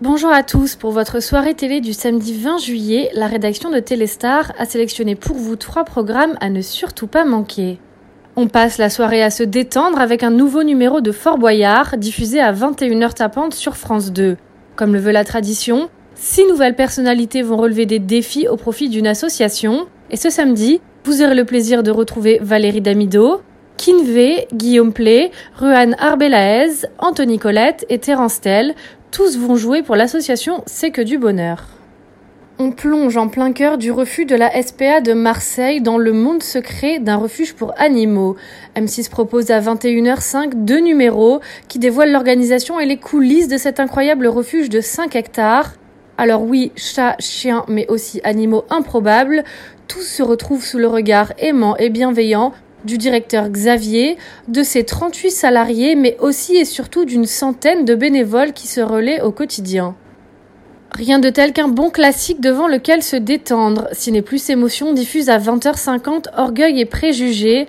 Bonjour à tous, pour votre soirée télé du samedi 20 juillet, la rédaction de Téléstar a sélectionné pour vous trois programmes à ne surtout pas manquer. On passe la soirée à se détendre avec un nouveau numéro de Fort Boyard diffusé à 21h tapante sur France 2. Comme le veut la tradition, six nouvelles personnalités vont relever des défis au profit d'une association. Et ce samedi, vous aurez le plaisir de retrouver Valérie Damido, Kinvé, Guillaume Play, Ruan Arbelaez, Anthony Colette et Terence Tell tous vont jouer pour l'association C'est que du bonheur. On plonge en plein cœur du refus de la SPA de Marseille dans le monde secret d'un refuge pour animaux. M6 propose à 21h05 deux numéros qui dévoilent l'organisation et les coulisses de cet incroyable refuge de 5 hectares. Alors oui, chats, chiens, mais aussi animaux improbables, tous se retrouvent sous le regard aimant et bienveillant du directeur Xavier, de ses 38 salariés, mais aussi et surtout d'une centaine de bénévoles qui se relaient au quotidien. Rien de tel qu'un bon classique devant lequel se détendre. n'est Plus Émotion diffuse à 20h50 Orgueil et Préjugés,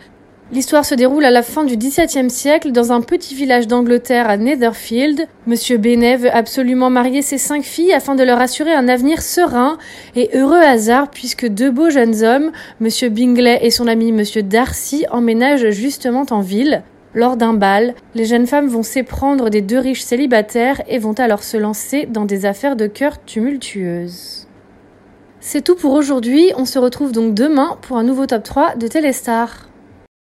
L'histoire se déroule à la fin du XVIIe siècle dans un petit village d'Angleterre à Netherfield. Monsieur Bennet veut absolument marier ses cinq filles afin de leur assurer un avenir serein et heureux hasard puisque deux beaux jeunes hommes, Monsieur Bingley et son ami Monsieur Darcy, emménagent justement en ville. Lors d'un bal, les jeunes femmes vont s'éprendre des deux riches célibataires et vont alors se lancer dans des affaires de cœur tumultueuses. C'est tout pour aujourd'hui, on se retrouve donc demain pour un nouveau top 3 de Téléstar.